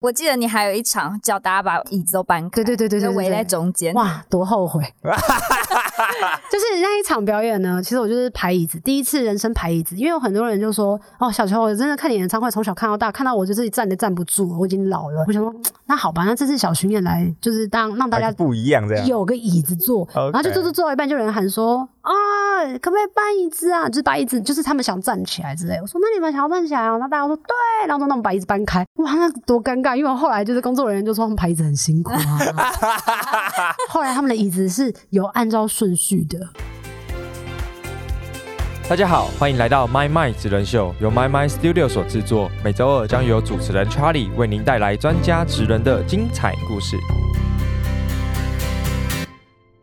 我记得你还有一场叫大家把椅子都搬开，对对对对就围在中间。哇，多后悔！就是那一场表演呢，其实我就是排椅子，第一次人生排椅子，因为有很多人就说，哦，小球，我真的看你演唱会，从小看到大，看到我就自己站都站不住了，我已经老了。我想说，那好吧，那这次小巡演来，就是当让大家还是不一样这样。有个椅子坐，然后就坐坐坐到一半，就有人喊说啊，可不可以搬椅子啊？就是把椅子，就是他们想站起来之类。我说那你们想要站起来啊？然后大家说对，然后说那我们把椅子搬开。哇，那多尴尬！因为后来就是工作人员就说他们排椅子很辛苦啊。后来他们的椅子是有按照顺序的。大家好，欢迎来到 My My 职人秀，由 My My Studio 所制作。每周二将由主持人 Charlie 为您带来专家职人的精彩故事。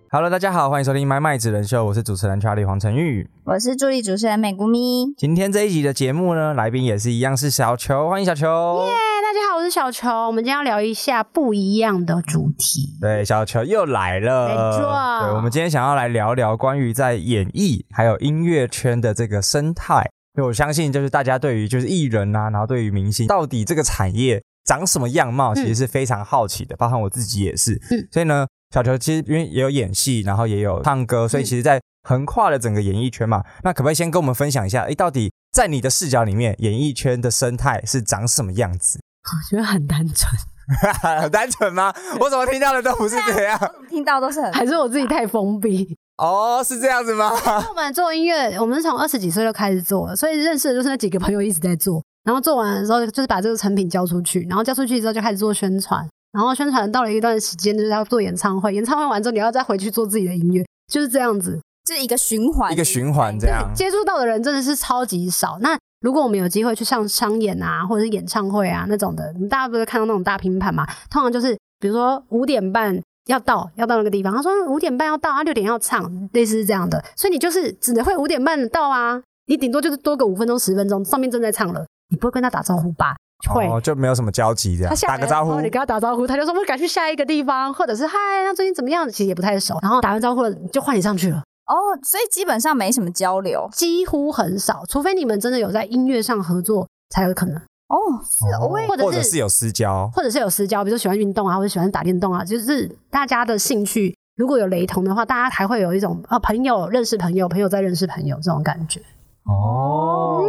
Hello，大家好，欢迎收听 My My 职人秀，我是主持人 Charlie 黄晨玉。我是助理主持人美姑咪，今天这一集的节目呢，来宾也是一样是小球，欢迎小球。耶、大家好，我是小球，我们今天要聊一下不一样的主题。对，小球又来了。没错对，我们今天想要来聊聊关于在演艺还有音乐圈的这个生态。因为我相信，就是大家对于就是艺人啊，然后对于明星，到底这个产业长什么样貌，其实是非常好奇的，包含我自己也是。嗯所以呢，小球其实因为也有演戏，然后也有唱歌，所以其实在横跨了整个演艺圈嘛。那可不可以先跟我们分享一下，诶，到底在你的视角里面，演艺圈的生态是长什么样子？我觉得很单纯，很 单纯吗？我怎么听到的都不是这样？听到都是很还是我自己太封闭？哦，是这样子吗？我们做音乐，我们是从二十几岁就开始做了，所以认识的就是那几个朋友一直在做。然后做完的时候，就是把这个成品交出去，然后交出去之后就开始做宣传，然后宣传到了一段时间，就是要做演唱会，演唱会完之后你要再回去做自己的音乐，就是这样子。这是一个循环，一个循环这样。接触到的人真的是超级少。那如果我们有机会去上商演啊，或者是演唱会啊那种的，你们大家不是看到那种大拼盘嘛？通常就是比如说五点半要到，要到那个地方，他说五点半要到，啊六点要唱，类似是这样的。所以你就是只能会五点半到啊，你顶多就是多个五分钟十分钟，上面正在唱了，你不会跟他打招呼吧？会。哦，就没有什么交集这样他，下打个招呼你。跟他打招呼，他就说我赶去下一个地方，或者是嗨，那最近怎么样？其实也不太熟，然后打完招呼了就换你上去了。哦，所以基本上没什么交流几乎很少，除非你们真的有在音乐上合作才有可能，哦，是哦，或者是或者是有私交，或者是有私交，比如说喜欢运动啊，或者喜欢打电动啊，就是大家的兴趣如果有雷同的话，大家还会有一种啊朋友认识朋友，朋友再认识朋友这种感觉。哦，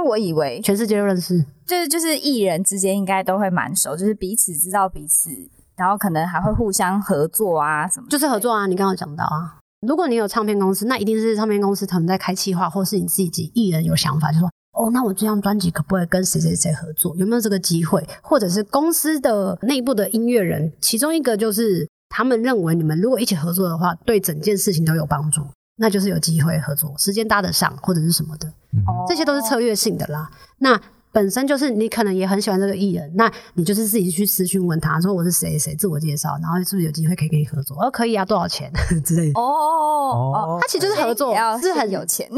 为我以为全世界都认识，就是就是艺人之间应该都会蛮熟，就是彼此知道彼此，然后可能还会互相合作啊什么，就是合作啊。你刚刚有讲到啊，如果你有唱片公司，那一定是唱片公司他们在开企划，或是你自己艺人有想法，就说哦，那我这张专辑可不可以跟谁谁谁合作？有没有这个机会？或者是公司的内部的音乐人，其中一个就是他们认为你们如果一起合作的话，对整件事情都有帮助，那就是有机会合作，时间搭得上或者是什么的。哦这些都是策略性的啦。那本身就是你可能也很喜欢这个艺人，那你就是自己去私讯问他说我是谁谁，自我介绍，然后是不是有机会可以跟你合作？哦，可以啊，多少钱 之类的。哦哦哦，他其实就是合作是很有钱，不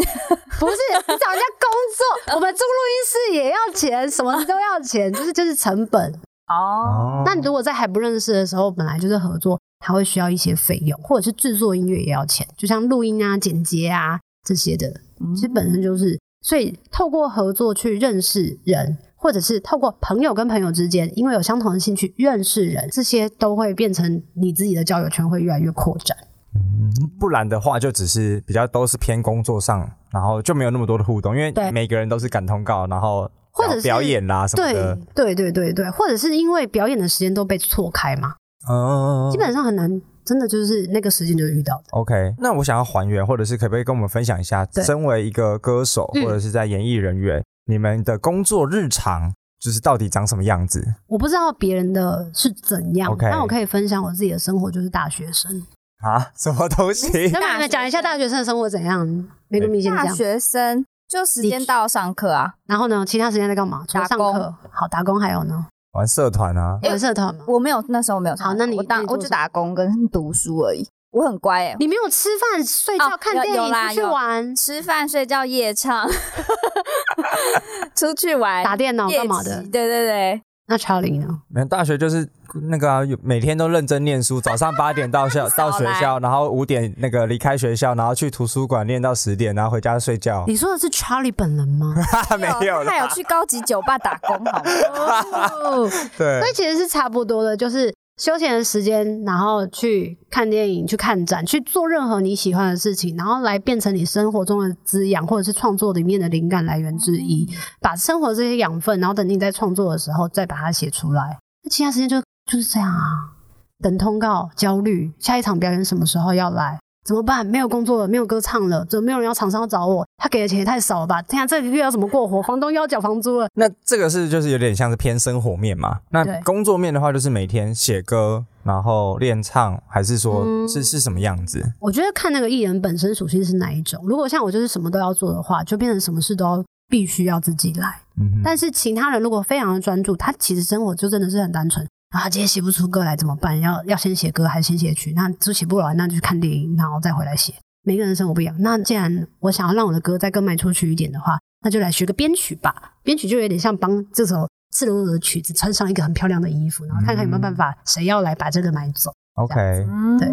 是你找人家工作，我们租录音室也要钱，什么都要钱，就是就是成本。哦，那你如果在还不认识的时候，本来就是合作，它会需要一些费用，或者是制作音乐也要钱，就像录音啊、剪接啊这些的，嗯其实本身就是，所以透过合作去认识人，或者是透过朋友跟朋友之间，因为有相同的兴趣认识人，这些都会变成你自己的交友圈会越来越扩展。嗯不然的话就只是比较都是偏工作上，然后就没有那么多的互动，因为对每个人都是赶通告，然后或者是表演啦什么对的，对对对对，或者是因为表演的时间都被错开嘛，嗯，基本上很难，真的就是那个时间就遇到的。OK，那我想要还原，或者是可不可以跟我们分享一下，身为一个歌手嗯或者是在演艺人员，你们的工作日常就是到底长什么样子？我不知道别人的是怎样 OK 但我可以分享我自己的生活，就是大学生。啊？什么东西？那么你们讲一下大学生的生活怎样？没跟明先大。学生就时间到上课啊，然后呢，其他时间在干嘛？除了打工上课，好打工，还有呢，玩社团啊？有社团吗？我没有那时候没有好那你我当我就那你做什么打工跟读书而已，我很乖哎，你没有吃饭、睡觉、哦有看电影、出去有啦有玩、吃饭睡觉夜唱，出去玩打电脑夜干嘛的骑？对对对，那 Charlie 呢？没有大学就是那个每天都认真念书，早上八点到校 到学校，然后五点那个离开学校，然后去图书馆念到十点，然后回家睡觉。你说的是 Charlie 本人吗？没有他有去高级酒吧打工，好吗？哦，对所以其实是差不多的，就是休闲的时间，然后去看电影、去看展、去做任何你喜欢的事情，然后来变成你生活中的滋养，或者是创作里面的灵感来源之一。把生活这些养分，然后等你在创作的时候再把它写出来。那其他时间就就是这样啊，等通告、焦虑，下一场表演什么时候要来？怎么办？没有工作了，没有歌唱了，怎么没有人要厂商要找我？他给的钱也太少了吧？天啊，这个月要怎么过活？房东又要缴房租了。那这个是就是有点像是偏生活面嘛。那工作面的话，就是每天写歌，然后练唱，还是说嗯是是什么样子？我觉得看那个艺人本身属性是哪一种。如果像我就是什么都要做的话，就变成什么事都要必须要自己来。嗯，但是其他人如果非常的专注，他其实生活就真的是很单纯。啊，今天写不出歌来怎么办？要要先写歌还是先写曲？那就写不完，那就去看电影，然后再回来写。每个人的生活不一样。那既然我想要让我的歌再更卖出去一点的话，那就来学个编曲吧。编曲就有点像帮这首赤裸裸的曲子穿上一个很漂亮的衣服，然后看看有没有办法谁要来把这个买走。OK，对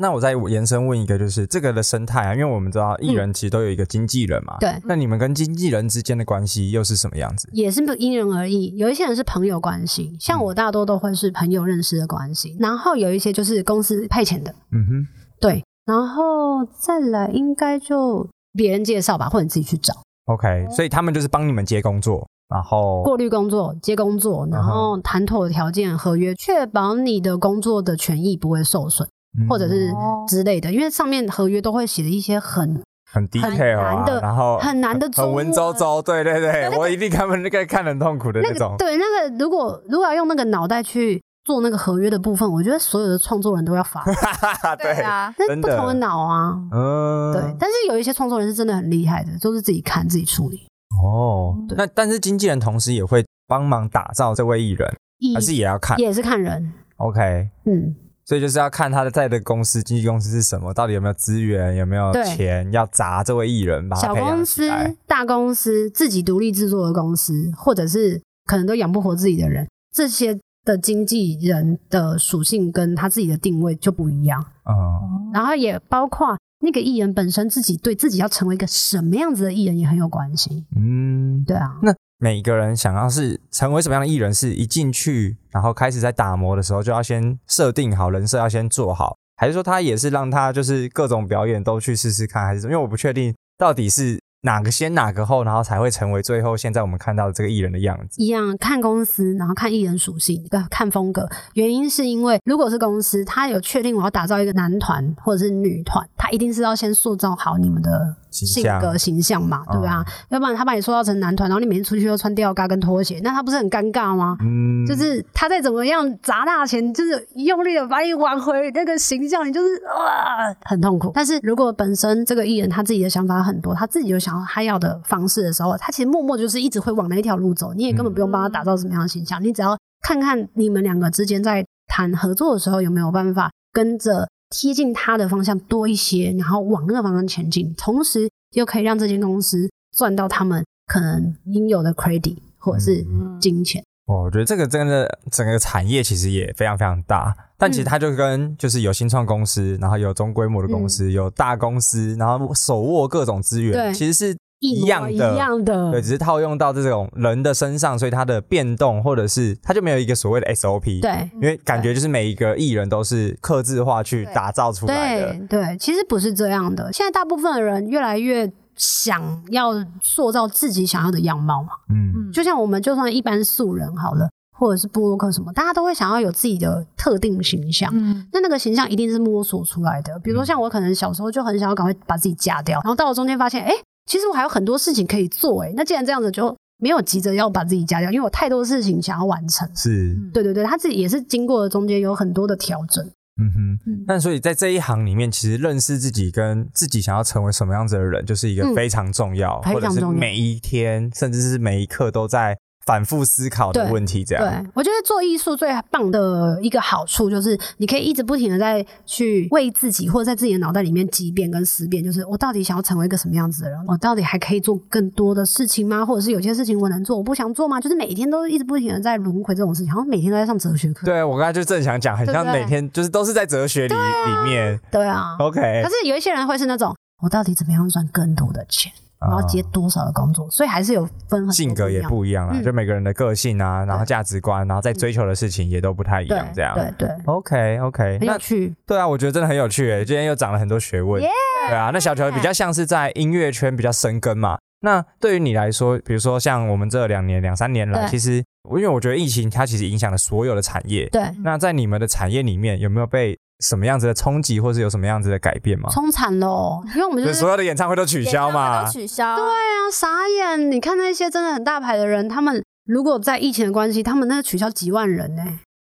那我再延伸问一个，就是这个的生态啊，因为我们知道艺人其实都有一个经纪人嘛，对，那你们跟经纪人之间的关系又是什么样子？也是因人而异，有一些人是朋友关系，像我大多都会是朋友认识的关系，然后有一些就是公司派遣的，嗯哼，对，然后再来应该就别人介绍吧，或者你自己去找 OK，所以他们就是帮你们接工作，然后过滤工作、接工作，然后谈妥条件、合约，确保你的工作的权益不会受损，嗯或者是哦之类的，因为上面合约都会写的一些很很 detail 啊难，的然后很难的很文绉绉，对对对，我一定看那个看得很痛苦的那那种。对那个，如果如果要用那个脑袋去做那个合约的部分，我觉得所有的创作人都要发，对啊，那真的不同的脑啊。嗯，对，但是有一些创作人是真的很厉害的，就是自己看自己处理。哦，那但是经纪人同时也会帮忙打造这位艺人，一还是也要看也是看人，？OK，嗯，所以就是要看他的在的公司，经纪公司是什么，到底有没有资源，有没有钱要砸这位艺人，把他小培养公司。、大公司、自己独立制作的公司，或者是可能都养不活自己的人，这些的经纪人的属性跟他自己的定位就不一样。嗯，然后也包括那个艺人本身自己对自己要成为一个什么样子的艺人也很有关系。嗯，对啊，那每个人想要是成为什么样的艺人，是一进去，然后开始在打磨的时候，就要先设定好人设，要先做好，还是说他也是让他就是各种表演都去试试看，还是什么？因为我不确定到底是哪个先哪个后，然后才会成为最后现在我们看到的这个艺人的样子。一样看公司，然后看艺人属性，跟看风格。原因是因为如果是公司，他有确定我要打造一个男团或者是女团，他一定是要先塑造好你们的性格形象嘛，对吧？要不然他把你塑造成男团，然后你每天出去又穿吊嘎跟拖鞋，那他不是很尴尬吗？嗯，就是他再怎么样砸大钱，就是用力的把你挽回那个形象，你就是哇很痛苦。但是如果本身这个艺人他自己的想法很多，他自己就想他要的方式的时候，他其实默默就是一直会往那一条路走，你也根本不用帮他打造什么样的形象，你只要看看你们两个之间在谈合作的时候有没有办法跟着贴近他的方向多一些，然后往那个方向前进，同时又可以让这间公司赚到他们可能应有的 credit 或者是金钱。哦我觉得这个真的整个产业其实也非常非常大，但其实它就跟就是有新创公司，然后有中规模的公司，有大公司，然后手握各种资源，其实是一模样的，一样的对，只是套用到这种人的身上，所以它的变动或者是它就没有一个所谓的 SOP，，对因为感觉就是每一个艺人都是刻字化去打造出来的，对对，其实不是这样的。现在大部分的人越来越想要塑造自己想要的样貌嘛，嗯就像我们就算一般素人好了，或者是布洛克什么，大家都会想要有自己的特定形象。嗯，那那个形象一定是摸索出来的。比如说像我可能小时候就很想要赶快把自己嫁掉，然后到了中间发现，哎，其实我还有很多事情可以做，哎，那既然这样子就没有急着要把自己嫁掉，因为我太多事情想要完成。是，对对对，他自己也是经过了中间有很多的调整。嗯哼。嗯。那所以在这一行里面，其实认识自己跟自己想要成为什么样子的人，就是一个嗯。非常重要，或者是每一天甚至是每一刻都在反复思考的问题，这样。对，我觉得做艺术最棒的一个好处就是，你可以一直不停的在去为自己或者在自己的脑袋里面激辩跟思辨，就是我到底想要成为一个什么样子的人？我到底还可以做更多的事情吗？或者是有些事情我能做，我不想做吗？就是每天都一直不停的在轮回这种事情，好像每天都在上哲学课。对，我刚才就正想讲，很像每天就是都是在哲学里里面。对啊，OK，可是有一些人会是那种，我到底怎么样赚更多的钱？我要接多少的工作？所以还是有分性格也不一样啦，嗯就每个人的个性啊，然后价值观，然后在追求的事情也都不太一对样，这样。对对，OK OK，有趣。对啊，我觉得真的很有趣诶，今天又长了很多学问。对啊，那小球比较像是在音乐圈比较深耕嘛。那对于你来说，比如说像我们这两年、两三年来，其实因为我觉得疫情它其实影响了所有的产业。对，那在你们的产业里面，有没有被什么样子的冲击，或是有什么样子的改变吗？冲惨喽！因为我们就就是是所有的演唱会都取消嘛都？取消，对啊，傻眼！你看那些真的很大牌的人，他们如果在疫情的关系，他们那个取消几万人呢、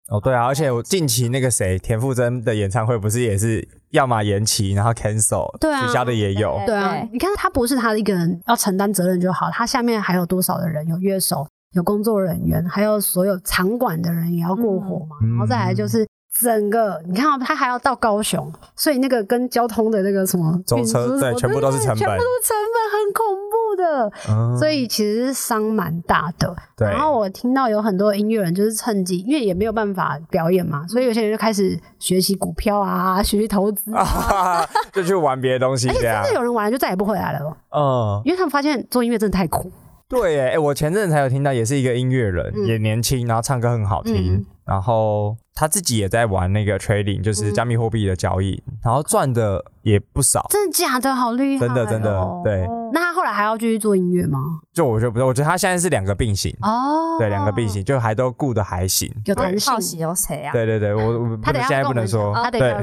哦，对啊，而且我近期那个谁田馥甄的演唱会不是也是要么延期，然后 cancel，对啊取消的也有。对啊，你看他不是他一个人要承担责任就好，他下面还有多少的人，有乐手，有工作人员，还有所有场馆的人也要过火嘛。嗯然后再来就是整个，你看、哦、他还要到高雄，所以那个跟交通的那个什么舟车对全部都是成本全部都是成本，很恐怖的。嗯所以其实是伤蛮大的。对然后我听到有很多音乐人就是趁机，因为也没有办法表演嘛，所以有些人就开始学习股票啊，学习投资啊。啊，就去玩别的东西而且真的。有人玩了就再也不回来了，嗯，因为他们发现做音乐真的太苦。对耶，哎，我前阵子才有听到，也是一个音乐人，嗯也年轻，然后唱歌很好听，嗯然后他自己也在玩那个 trading，就是嗯加密货币的交易，然后赚的也不少。真的假的？好厉害、哦！真的真的对。那他后来还要继续做音乐吗？就我觉得不是，我觉得他现在是两个并行，哦，对，两个并行，就还都顾得还行。有弹性好。奇有谁啊？对对对，我 他现在不能说，对，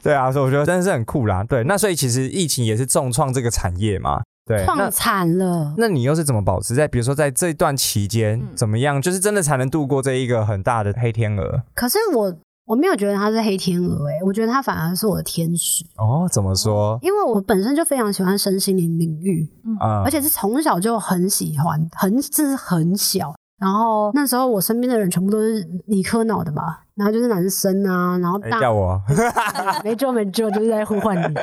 对啊，所以我觉得真的是很酷啦。对，那所以其实疫情也是重创这个产业嘛。对，那创惨了。那你又是怎么保持在，比如说在这段期间、嗯怎么样，就是真的才能度过这一个很大的黑天鹅？可是我我没有觉得他是黑天鹅、哎，我觉得他反而是我的天使，哦，怎么说？因为我本身就非常喜欢身心灵领域，啊、而且是从小就很喜欢，很这是很小。然后那时候我身边的人全部都是理科脑的嘛，然后就是男生啊，然后叫我 没救没救，就是在呼唤你。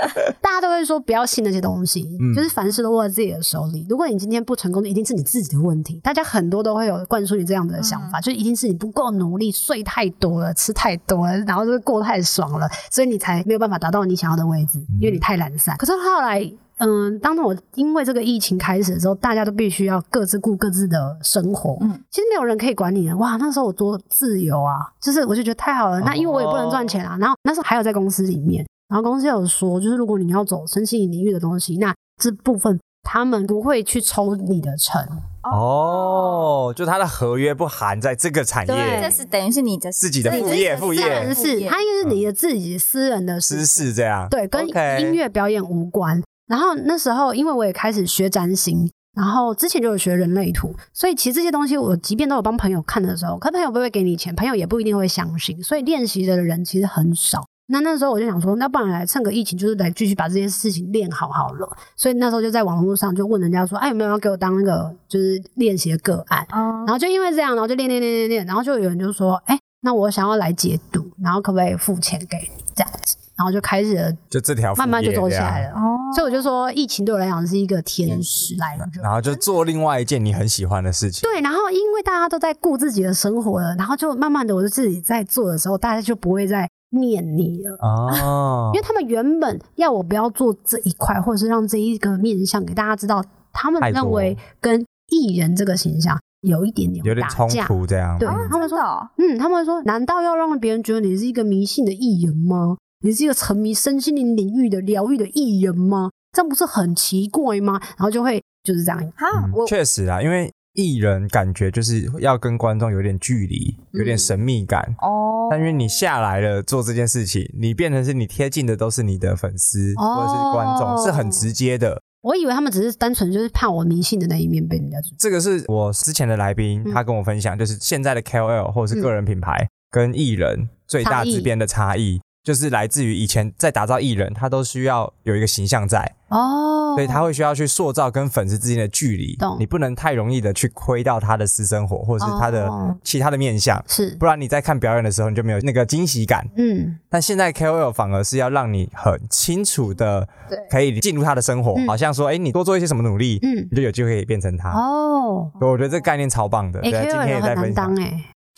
大家都会说不要信那些东西，嗯就是凡事都握在自己的手里。如果你今天不成功，一定是你自己的问题。大家很多都会有灌输你这样的想法，就一定是你不够努力，睡太多了，吃太多了，然后就是过太爽了，所以你才没有办法达到你想要的位置，因为你太懒散。可是后来。嗯，当我因为这个疫情开始的时候，大家都必须要各自顾各自的生活。嗯其实没有人可以管你的。哇，那时候我多自由啊！就是我就觉得太好了。那因为我也不能赚钱啊。然后那时候还有在公司里面，然后公司有说，就是如果你要走身心灵领域的东西，那这部分他们不会去抽你的成。哦，就他的合约不含在这个产对业这是等于是你的自己的副业副业是，副业它应该是你的自己私人的私事这样。对，跟音乐表演无关。然后那时候，因为我也开始学占星，然后之前就有学人类图，所以其实这些东西我即便都有帮朋友看的时候，可朋友不会给你钱，朋友也不一定会相信，所以练习的人其实很少。那那时候我就想说，那不然来趁个疫情，就是来继续把这件事情练好好了。所以那时候就在网络上就问人家说，哎，有没有要给我当那个就是练习的个案？哦然后就因为这样，然后就练练练练练，然后就有人就说，哎，那我想要来解读，然后可不可以付钱给你这样子？然后就开始了就这条慢慢就业这样走起来了。哦，所以我就说，疫情对我来讲是一个天使来着。然后就做另外一件你很喜欢的事情。对，然后因为大家都在顾自己的生活了，然后就慢慢的，我就自己在做的时候，大家就不会再念你了。哦因为他们原本要我不要做这一块，或者是让这一个面向给大家知道，他们认为跟艺人这个形象有一点点有点冲。突这样。对嗯他们说哦嗯，他们说，难道要让别人觉得你是一个迷信的艺人吗？你是一个沉迷身心灵领域的疗愈的艺人吗？这样不是很奇怪吗？然后就会就是这样，哈，确实啊，因为艺人感觉就是要跟观众有点距离，有点嗯神秘感。哦，但因为你下来了做这件事情，你变成是你贴近的都是你的粉丝、哦或者是观众，是很直接的。我以为他们只是单纯就是怕我迷信的那一面被人家。这个是我之前的来宾，嗯他跟我分享，就是现在的 KOL 或者是个人品牌跟艺人最大之边的差异，就是来自于以前在打造艺人，他都需要有一个形象在，哦。所以他会需要去塑造跟粉丝之间的距离懂，你不能太容易的去窥到他的私生活或者是他的哦。其他的面相，是。不然你在看表演的时候你就没有那个惊喜感。嗯。但现在 KOL 反而是要让你很清楚的对。可以进入他的生活，嗯。好像说，哎，你多做一些什么努力，嗯。你就有机会变成他。哦，我觉得这个概念超棒的，今天也在分享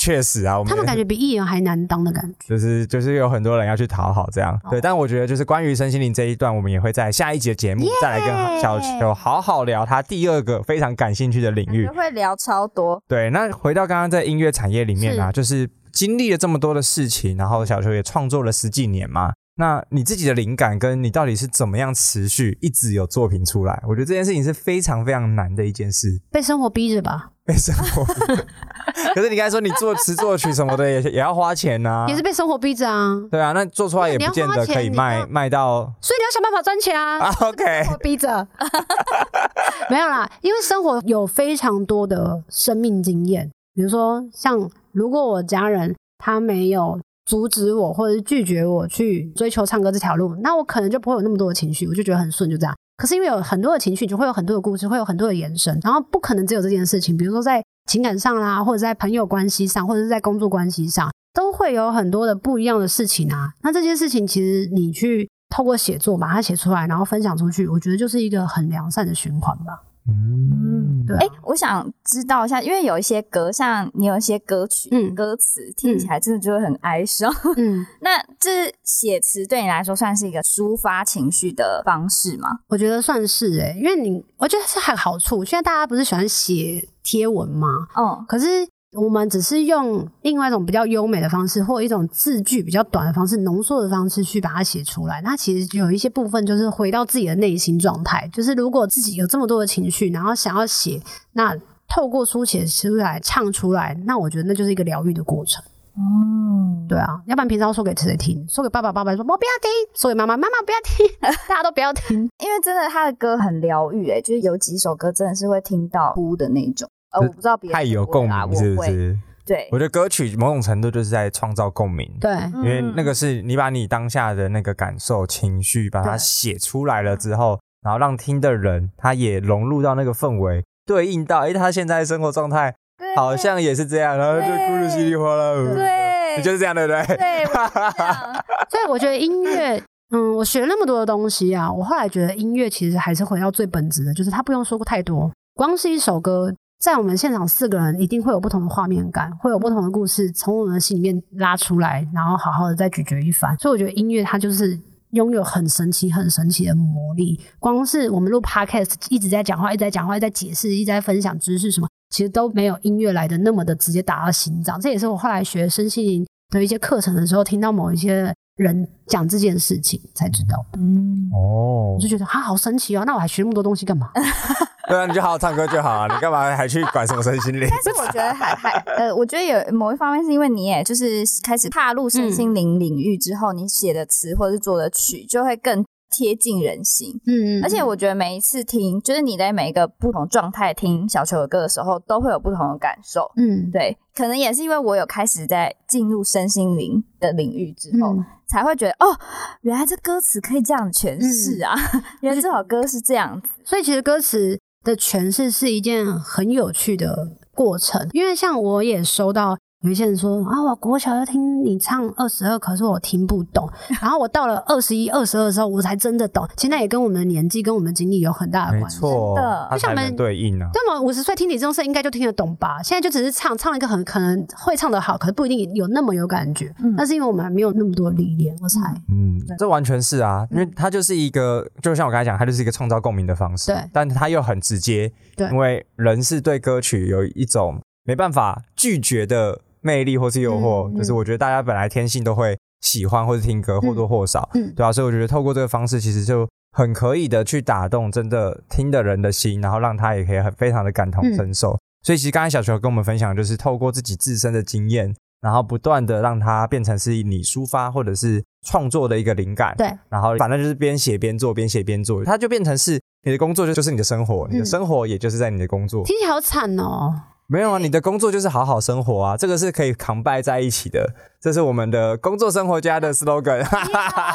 确实啊，我们他们感觉比艺人还难当的感觉。就是就是有很多人要去讨好这样，哦对。但我觉得就是关于身心灵这一段，我们也会在下一节节目再来跟小球好好聊他第二个非常感兴趣的领域。会聊超多。对，那回到刚刚在音乐产业里面啊，就是经历了这么多的事情，然后小球也创作了十几年嘛。那你自己的灵感跟你到底是怎么样持续一直有作品出来？我觉得这件事情是非常非常难的一件事。被生活逼着吧，被生活，可是你刚才说你作词作曲什么的也也要花钱呐、也是被生活逼着啊，对啊，那做出来也不见得可以卖卖到所以你要想办法赚钱啊。啊。OK，我逼着，没有啦，因为生活有非常多的生命经验，比如说像如果我家人他没有阻止我或者是拒绝我去追求唱歌这条路，那我可能就不会有那么多的情绪，我就觉得很顺，就这样。可是因为有很多的情绪，就会有很多的故事，会有很多的延伸，然后不可能只有这件事情，比如说在情感上啦，或者在朋友关系上，或者是在工作关系上，都会有很多的不一样的事情啊。那这些事情其实你去透过写作把它写出来，然后分享出去，我觉得就是一个很良善的循环吧。嗯，对啊哎、我想知道一下，因为有一些歌，像你有一些歌曲，嗯歌词听起来真的就会很哀伤。嗯，那这写词对你来说算是一个抒发情绪的方式吗？我觉得算是哎、因为你我觉得是还有好处。现在大家不是喜欢写贴文吗？哦，可是我们只是用另外一种比较优美的方式，或一种字句比较短的方式、浓缩的方式去把它写出来。那其实有一些部分就是回到自己的内心状态，就是如果自己有这么多的情绪，然后想要写，那透过书写出来、唱出来，那我觉得那就是一个疗愈的过程。嗯，对啊，要不然平常说给谁听？说给爸爸，爸爸说我不要听；说给妈妈，妈妈不要听，大家都不要听。因为真的他的歌很疗愈，哎，就是有几首歌真的是会听到哭的那种。呃，我不知道别人太有会不会啦共鸣，是不会是？对我，觉得歌曲某种程度就是在创造共鸣。对，因因为那个是你把你当下的那个感受、情绪，把它对写出来了之后，然后让听的人他也融入到那个氛围，对应到哎，他现在的生活状态好像也是这样，然后就哭得稀里哗啦。对你就是这样，对不对？对，所以我觉得音乐，嗯，我学那么多的东西啊，我后来觉得音乐其实还是回到最本质的，就是它不用说太多，光是一首歌，在我们现场四个人一定会有不同的画面感，会有不同的故事从我们的心里面拉出来，然后好好的再咀嚼一番。所以我觉得音乐它就是。拥有很神奇、很神奇的魔力。光是我们录 podcast 一直在讲话，一直在讲话，一直在解释，一直在分享知识，什么其实都没有音乐来的那么的直接打到心脏。这也是我后来学身心灵的一些课程的时候，听到某一些人讲这件事情才知道的。嗯，哦我就，觉得啊，好神奇哦！那我还学那么多东西干嘛？对啊，你就好好唱歌就好啊，你干嘛还去管什么身心灵？但是我觉得还还呃，我觉得有某一方面是因为你也就是开始踏入身心灵领域之后，你写的词或者是做的曲就会更贴近人心。嗯而且我觉得每一次听，就是你在每一个不同状态听小球的歌的时候，都会有不同的感受。嗯，对，可能也是因为我有开始在进入身心灵的领域之后，嗯才会觉得哦，原来这歌词可以这样诠释啊！原来这首歌是这样子。所以其实歌词的诠释是一件很有趣的过程，因为像我也收到。有一些人说啊，我国小要听你唱二十二，可是我听不懂。然后我到了二十一、二十二的时候，我才真的懂。现在也跟我们的年纪、跟我们经历有很大的没关系。错真的，它才能对应啊。对吗？五十岁听李宗盛应该就听得懂吧？现在就只是唱唱一个很可能会唱得好，可是不一定有那么有感觉。嗯那是因为我们还没有那么多历练，我猜。嗯，这完全是啊，因为它就是一个，就像我刚才讲，它就是一个创造共鸣的方式。对但它又很直接。对因为人是对歌曲有一种没办法拒绝的魅力或是诱惑，就是我觉得大家本来天性都会喜欢或是听歌，或多或少，嗯对啊，所以我觉得透过这个方式，其实就很可以的去打动真的听的人的心，然后让他也可以很非常的感同身受。所以其实刚才小球跟我们分享，就是透过自己自身的经验，然后不断的让它变成是你抒发或者是创作的一个灵感。对，然后反正就是边写边做，边写边做，它就变成是你的工作，就就是你的生活，你的嗯生活也就是在你的工作。听起来好惨哦。没有啊，你的工作就是好好生活啊，这个是可以扛拜在一起的，这是我们的工作生活家的 slogan。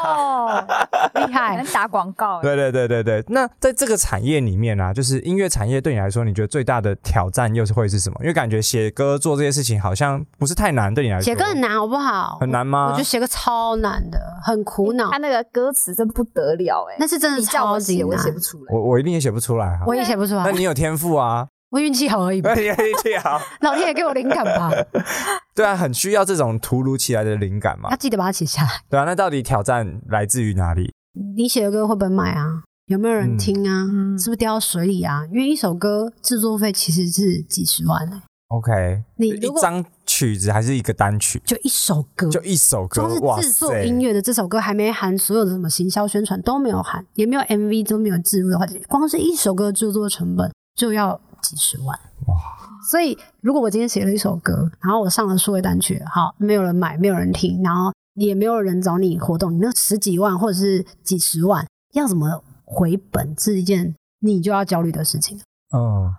哦，厉害能！打广告欸。对对对对对，那在这个产业里面啊，就是音乐产业对你来说，你觉得最大的挑战又是会是什么？因为感觉写歌做这些事情好像不是太难，对你来说写歌很难，好不好？很难吗？我觉得写歌超难的，很苦恼他。那个歌词真不得了哎，那是真的你叫我写，我超级难写不出来。我我一定也写不出来哈。我也写不出来那，你有天赋啊，我运气好而已吧 运气好。老天爷给我灵感吧，对啊，很需要这种突如其来的灵感嘛要。记得把它写下来。对啊，那到底挑战来自于哪里？你写的歌会不会卖啊？有没有人听啊？嗯是不是掉到水里啊？因为一首歌制作费其实是几十万呢、OK，你一张曲子还是一个单曲，就一首歌，就一首歌光，哇是制作！音乐的这首歌还没含所有的什么行销宣传都没有含，也没有 MV 都没有置入的话，光是一首歌的制作成本就要几十万。哇！所以如果我今天写了一首歌，然后我上了数位单曲，好，没有人买，没有人听，然后也没有人找你活动，你那十几万或者是几十万，要怎么回本是一件你就要焦虑的事情。嗯，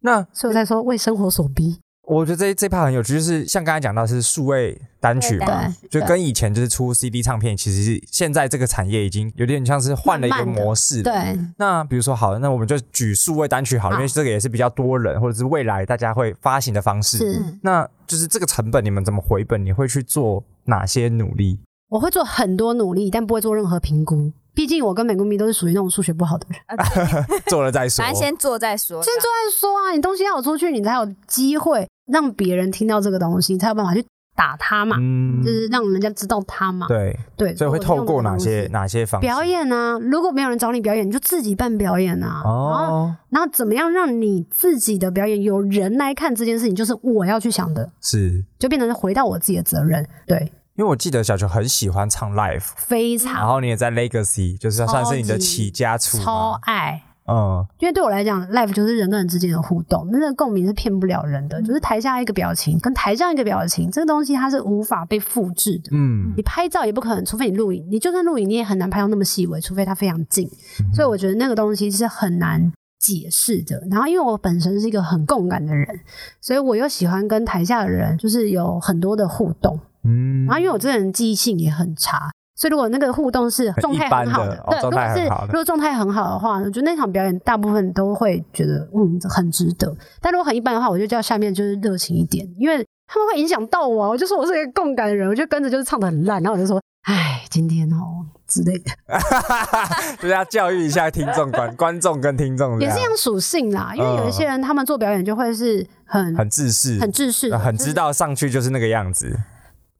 那所以我在说为生活所逼，我觉得这这 part 很有趣，就是像刚才讲到是数位单曲嘛，就跟以前就是出 CD 唱片，其实是现在这个产业已经有点像是换了一个慢慢的模式。。对，那比如说好，那我们就举数位单曲好了，因为这个也是比较多人或者是未来大家会发行的方式。那就是这个成本你们怎么回本？你会去做哪些努力？我会做很多努力，但不会做任何评估。毕竟我跟美国迷都是属于那种数学不好的人。啊 做了再说。反正先做再说。先做再说啊，你东西要有出去，你才有机会让别人听到这个东西，你才有办法去打他嘛，嗯就是让人家知道他嘛。对，对，所以会透过哪些哪些方式？表演啊？如果没有人找你表演，你就自己办表演啊。然后，哦，然后怎么样让你自己的表演有人来看这件事情，就是我要去想的，是就变成是回到我自己的责任。对，因为我记得小球很喜欢唱 live，非常然常后你也在 Legacy，就是算是你的起家处超嘛。爱。嗯，因为对我来讲，live 就是人跟人之间的互动，那个共鸣是骗不了人的。就是台下一个表情跟台上一个表情，这个东西它是无法被复制的。嗯你拍照也不可能，除非你录影。你就算录影，你也很难拍到那么细微，除非它非常近。所以我觉得那个东西是很难解释的。然后因为我本身是一个很共感的人，所以我又喜欢跟台下的人就是有很多的互动。嗯然后因为我这个人记忆性也很差，所以如果那个互动是状态很好的哦对，如果是如果状态很好的话，我觉得那场表演大部分都会觉得嗯很值得。但如果很一般的话，我就叫下面就是热情一点，因为他们会影响到我啊。我就说我是一个共感的人，我就跟着就是唱的很烂，然后我就说哎今天哦之类的，就是要教育一下听众观观众跟听众，也是一样属性啦。因为有一些人他们做表演就会是很很自视，很制式的，就是很知道上去就是那个样子。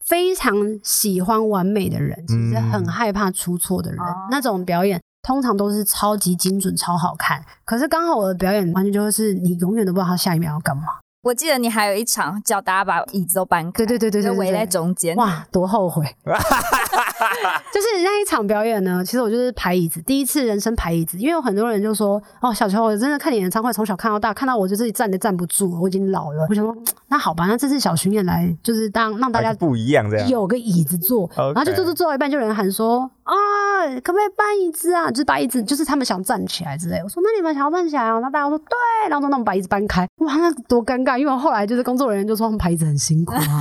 非常喜欢完美的人，其实很害怕出错的人。哦那种表演通常都是超级精准、超好看。可是刚好我的表演完全就是你永远都不知道他下一秒要干嘛。我记得你还有一场叫大家把椅子都搬开，对对对对对对就围在中间。哇，多后悔！就是那一场表演呢，其实我就是排椅子，第一次人生排椅子，因为有很多人就说：“哦，小球，我真的看你演唱会，从小看到大，看到我就自己站都站不住了，我已经老了。”我想说，那好吧，那这次小巡演来，就是当让大家不一样这样。有个椅子坐，然后就坐坐坐到一半，就有人喊说啊，可不可以搬椅子啊？就是把椅子，就是他们想站起来之类。我说那你们想要站起来啊？然后大家说对，然后说那我们把椅子搬开。哇，那多尴尬！因为我后来就是工作人员就说他们排椅子很辛苦啊。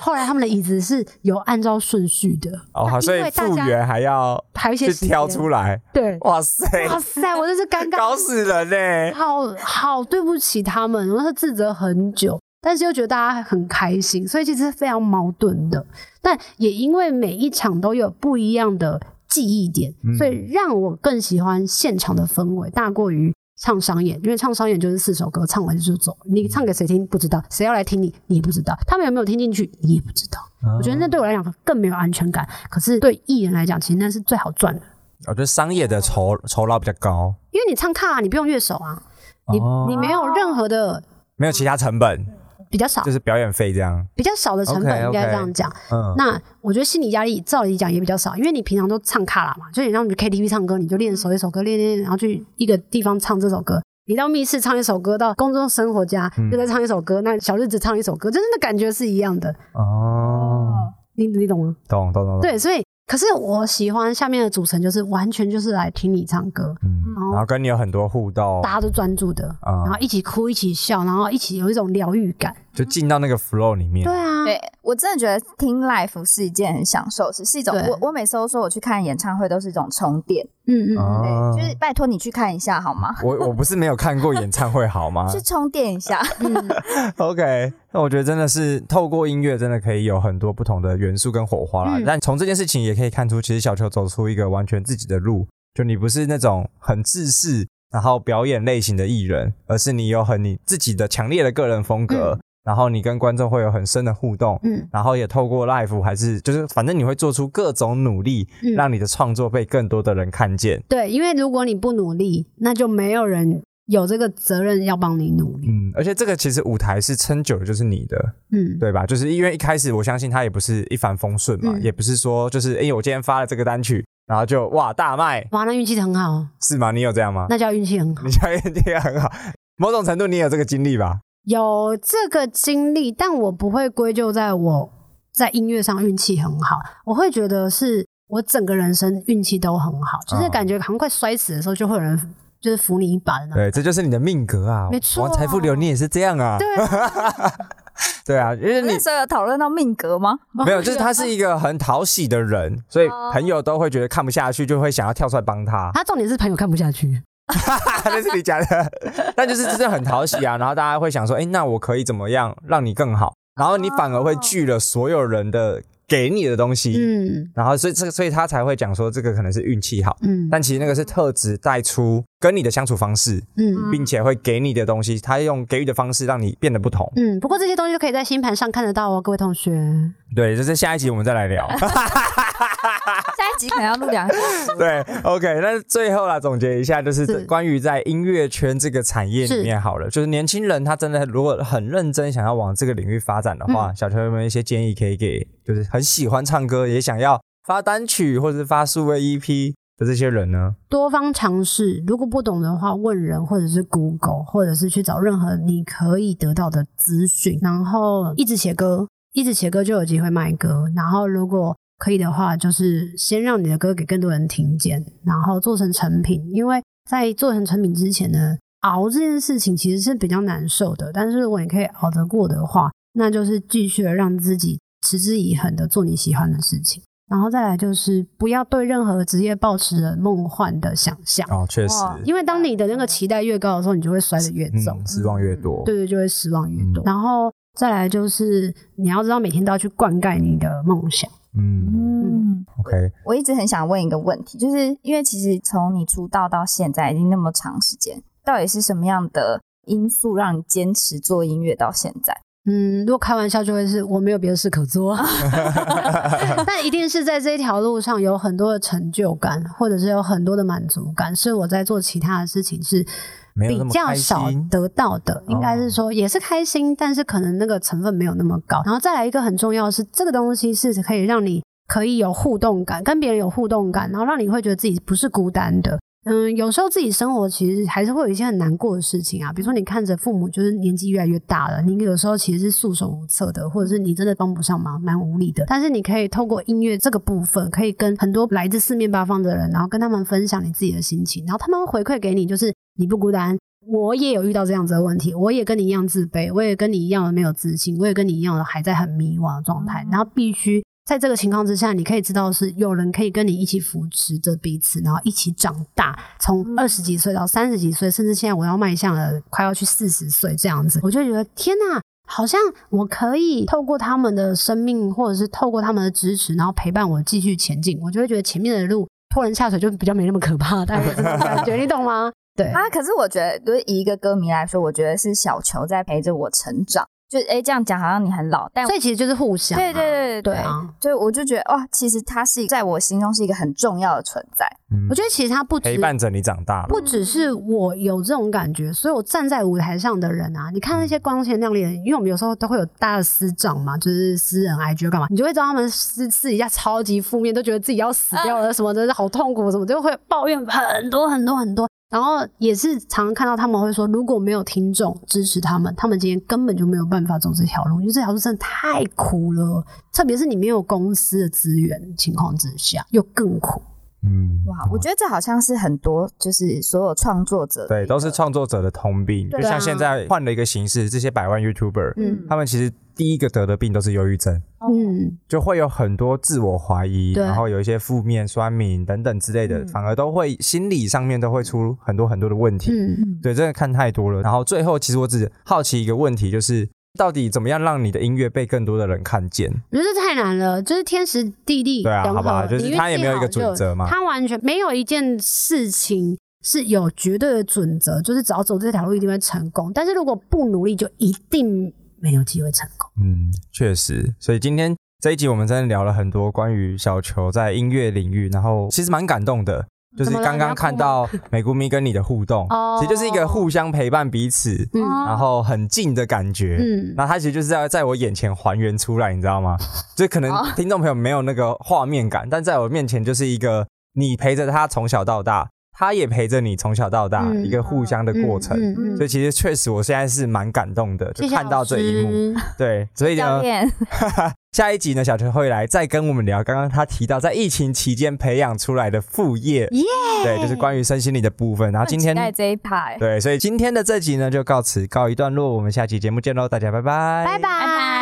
后来他们的椅子是有按照顺序的，哦，所以复原还要排一些挑间。出来。对，哇塞，哇塞，我真是尴尬。搞死人嘞！好好对不起他们，我是自责很久，但是又觉得大家很开心，所以其实是非常矛盾的。但也因为每一场都有不一样的记忆点，嗯。所以让我更喜欢现场的氛围，大过于唱商演。因为唱商演就是四首歌，唱完就走，你唱给谁听不知道，谁要来听你你也不知道，他们有没有听进去你也不知道。我觉得那对我来讲更没有安全感，可是对艺人来讲，其实那是最好赚的，我觉得商业的酬酬劳比较高，因为你唱卡、你不用乐手啊，你、哦。你没有任何的没有其他成本，比较少就。是表演费这样。比较少的成本应该这样讲。嗯，那我觉得心理压力照理讲也比较少，因为你平常都唱卡拉嘛，就你让你去 KTV 唱歌，你就练熟一首歌，练练，练然后去一个地方唱这首歌。你到密室唱一首歌，到公众生活家嗯又再唱一首歌，那小日子唱一首歌，真的感觉是一样的。哦，你你懂吗？懂懂懂懂。对，所以可是我喜欢下面的组成，就是完全就是来听你唱歌，嗯，然后然后跟你有很多互动大，家都专注的，啊然后一起哭，一起笑，然后一起有一种疗愈感。就进到那个 flow 里面。对啊，对我真的觉得听 live 是一件很享受是一种我我每次都说我去看演唱会都是一种充电，嗯嗯嗯，哦对，就是拜托你去看一下好吗？我我不是没有看过演唱会好吗去充电一下，嗯？OK，那我觉得真的是透过音乐，真的可以有很多不同的元素跟火花啦。嗯但从这件事情也可以看出，其实小球走出一个完全自己的路，就你不是那种很自私，然后表演类型的艺人，而是你有很你自己的强烈的个人风格，然后你跟观众会有很深的互动。嗯然后也透过 live 还是就是反正你会做出各种努力，嗯让你的创作被更多的人看见。对，因为如果你不努力，那就没有人有这个责任要帮你努力。嗯，而且这个其实舞台是撑久了，就是你的，嗯，对吧？就是因为一开始我相信他也不是一帆风顺嘛，嗯也不是说就是哎、诶我今天发了这个单曲，然后就哇大卖，哇，那运气很好，是吗？你有这样吗？那叫运气很好你。叫运气很好，某种程度你有这个经历吧？有这个经历，但我不会归咎在我在音乐上运气很好，我会觉得是我整个人生运气都很好，就是哦感觉好像快摔死的时候，就会有人就是扶你一把的那种。对，这就是你的命格啊。没错王财富流你也是这样啊。对 对啊，因为你那时候有讨论到命格吗？没有，就是他是一个很讨喜的人，所以朋友都会觉得看不下去，就会想要跳出来帮他。他重点是朋友看不下去，那是你讲的，但就是真的很讨喜啊。然后大家会想说，哎、那我可以怎么样让你更好？然后你反而会拒了所有人的给你的东西，嗯然后所以这个，所以他才会讲说这个可能是运气好，嗯但其实那个是特质带出跟你的相处方式，嗯并且会给你的东西，他用给予的方式让你变得不同。嗯。不过这些东西都可以在星盘上看得到哦，各位同学。对，这是下一集我们再来聊。下一集可能要录两。对，OK，那最后啦，总结一下，就是是关于在音乐圈这个产业里面好了，就是年轻人他真的如果很认真想要往这个领域发展的话，小球有没有一些建议可以给，就是很喜欢唱歌也想要发单曲或者是发数位 EP 的这些人呢？多方尝试，如果不懂的话，问人或者是 Google，或者是去找任何你可以得到的资讯，然后一直写歌，一直写歌就有机会卖歌。然后如果可以的话，就是先让你的歌给更多人听见，然后做成成品。因为在做成成品之前呢，熬这件事情其实是比较难受的。但是如果你可以熬得过的话，那就是继续的让自己持之以恒的做你喜欢的事情。然后再来就是不要对任何职业抱持着梦幻的想象，哦，确实，哇因为当你的那个期待越高的时候，你就会摔得越重，嗯，失望越多。对对，就会失望越多。嗯然后再来就是你要知道每天都要去灌溉你的梦想。嗯嗯，，OK，我一直很想问一个问题，就是因为其实从你出道到现在已经那么长时间，到底是什么样的因素让你坚持做音乐到现在？嗯，如果开玩笑就会是我没有别的事可做，但一定是在这条路上有很多的成就感，或者是有很多的满足感，是我在做其他的事情是比较少得到的，应该是说也是开心，但是可能那个成分没有那么高。然后再来一个很重要的是，这个东西是可以让你可以有互动感，跟别人有互动感，然后让你会觉得自己不是孤单的。嗯，有时候自己生活其实还是会有一些很难过的事情啊，比如说你看着父母就是年纪越来越大了，你有时候其实是束手无策的，或者是你真的帮不上忙，蛮无力的。但是你可以透过音乐这个部分，可以跟很多来自四面八方的人，然后跟他们分享你自己的心情，然后他们会回馈给你，就是你不孤单。我也有遇到这样子的问题，我也跟你一样自卑，我也跟你一样的没有自信，我也跟你一样的还在很迷惘的状态，然后必须在这个情况之下，你可以知道是有人可以跟你一起扶持着彼此，然后一起长大，从二十几岁到三十几岁，甚至现在我要迈向了快要去四十岁这样子，我就觉得天哪！好像我可以透过他们的生命，或者是透过他们的支持，然后陪伴我继续前进，我就会觉得前面的路拖人下水就比较没那么可怕，大概是这种感觉，你懂吗？对，啊，可是我觉得，对以一个歌迷来说，我觉得是小球在陪着我成长。就哎，这样讲好像你很老，但所以其实就是互相啊、对对对对啊！就我就觉得哇，其实他是在我心中是一个很重要的存在。嗯我觉得其实他不止陪伴着你长大了。不只是我有这种感觉，所以我站在舞台上的人啊，你看那些光鲜亮丽的人，因为我们有时候都会有大家的私长嘛，就是私人 IG 干嘛，你就会知道他们私私底下超级负面，都觉得自己要死掉了什么的，好痛苦什么，就会抱怨很多很多很多。然后也是常常看到他们会说，如果没有听众支持他们，他们今天根本就没有办法走这条路，因为这条路真的太苦了，特别是你没有公司的资源情况之下，又更苦。嗯，哇，我觉得这好像是很多就是所有创作者对，都是创作者的通病。就像现在换了一个形式，这些百万 YouTuber，嗯他们其实第一个得的病都是忧郁症，嗯，就会有很多自我怀疑，然后有一些负面、酸民等等之类的，嗯反而都会心理上面都会出很多很多的问题。嗯，嗯对，真的看太多了。然后最后，其实我只好奇一个问题，就是到底怎么样让你的音乐被更多的人看见？我觉得这太难了，就是天时地利对啊好不，好吧就是他也没有一个准则嘛他完全没有一件事情是有绝对的准则，就是只要走这条路一定会成功，但是如果不努力，就一定没有机会成功。嗯，确实。所以今天这一集我们真的聊了很多关于小球在音乐领域，然后其实蛮感动的。就是刚刚看到美姑咪跟你的互动，哦其实就是一个互相陪伴彼此，嗯然后很近的感觉。嗯，那它其实就是要在我眼前还原出来，你知道吗？就可能听众朋友没有那个画面感，但在我面前就是一个你陪着他从小到大，他也陪着你从小到大，嗯一个互相的过程。所以其实确实，我现在是蛮感动的，就看到这一幕。对，所以呢，哈哈，下一集呢，小陈会来再跟我们聊刚刚他提到在疫情期间培养出来的副业，耶对，就是关于身心灵的部分。然后今天这一排，对，所以今天的这集呢就告辞告一段落，我们下期节目见喽，大家拜拜拜拜。